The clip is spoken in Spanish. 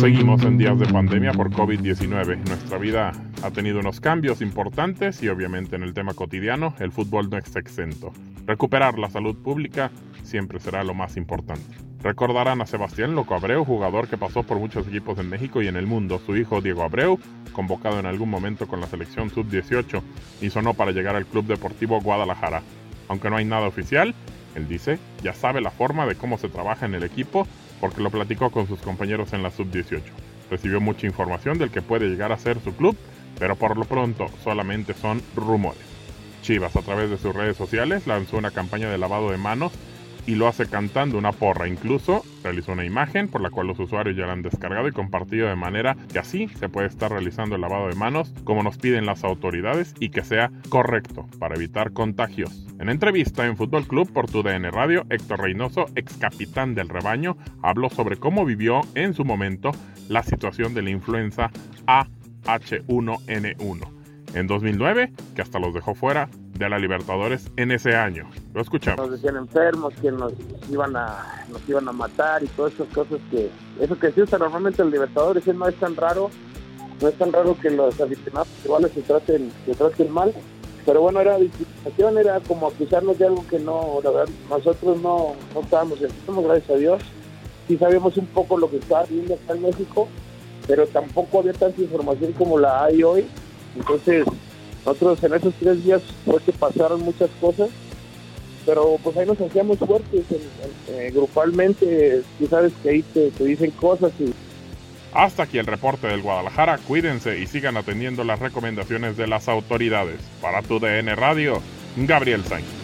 Seguimos en días de pandemia por COVID-19. Nuestra vida ha tenido unos cambios importantes y obviamente en el tema cotidiano el fútbol no está exento. Recuperar la salud pública siempre será lo más importante. Recordarán a Sebastián Loco Abreu, jugador que pasó por muchos equipos en México y en el mundo. Su hijo Diego Abreu, convocado en algún momento con la selección sub-18 y sonó para llegar al Club Deportivo Guadalajara. Aunque no hay nada oficial, él dice, ya sabe la forma de cómo se trabaja en el equipo porque lo platicó con sus compañeros en la sub-18. Recibió mucha información del que puede llegar a ser su club, pero por lo pronto solamente son rumores. Chivas a través de sus redes sociales lanzó una campaña de lavado de manos y lo hace cantando una porra. Incluso realizó una imagen por la cual los usuarios ya la han descargado y compartido de manera que así se puede estar realizando el lavado de manos como nos piden las autoridades y que sea correcto para evitar contagios. En entrevista en Fútbol Club por tu DN Radio, Héctor Reynoso, ex capitán del rebaño, habló sobre cómo vivió en su momento la situación de la influenza AH1N1 en 2009, que hasta los dejó fuera de la Libertadores en ese año. Lo escuchamos. Nos decían enfermos, que nos iban a nos iban a matar y todas esas cosas que eso que se usa normalmente en Libertadores no es tan raro, no es tan raro que los aficionados iguales se traten, se traten mal. Pero bueno, era discriminación, era como acusarnos de algo que no, la verdad, nosotros no, no estábamos enfermos, gracias a Dios. Sí sabíamos un poco lo que estaba viviendo acá en México, pero tampoco había tanta información como la hay hoy. Entonces, nosotros en esos tres días fue que pasaron muchas cosas, pero pues ahí nos hacíamos fuertes eh, grupalmente. Tú sabes que ahí te, te dicen cosas y Hasta aquí el reporte del Guadalajara. Cuídense y sigan atendiendo las recomendaciones de las autoridades. Para tu DN Radio, Gabriel Sainz.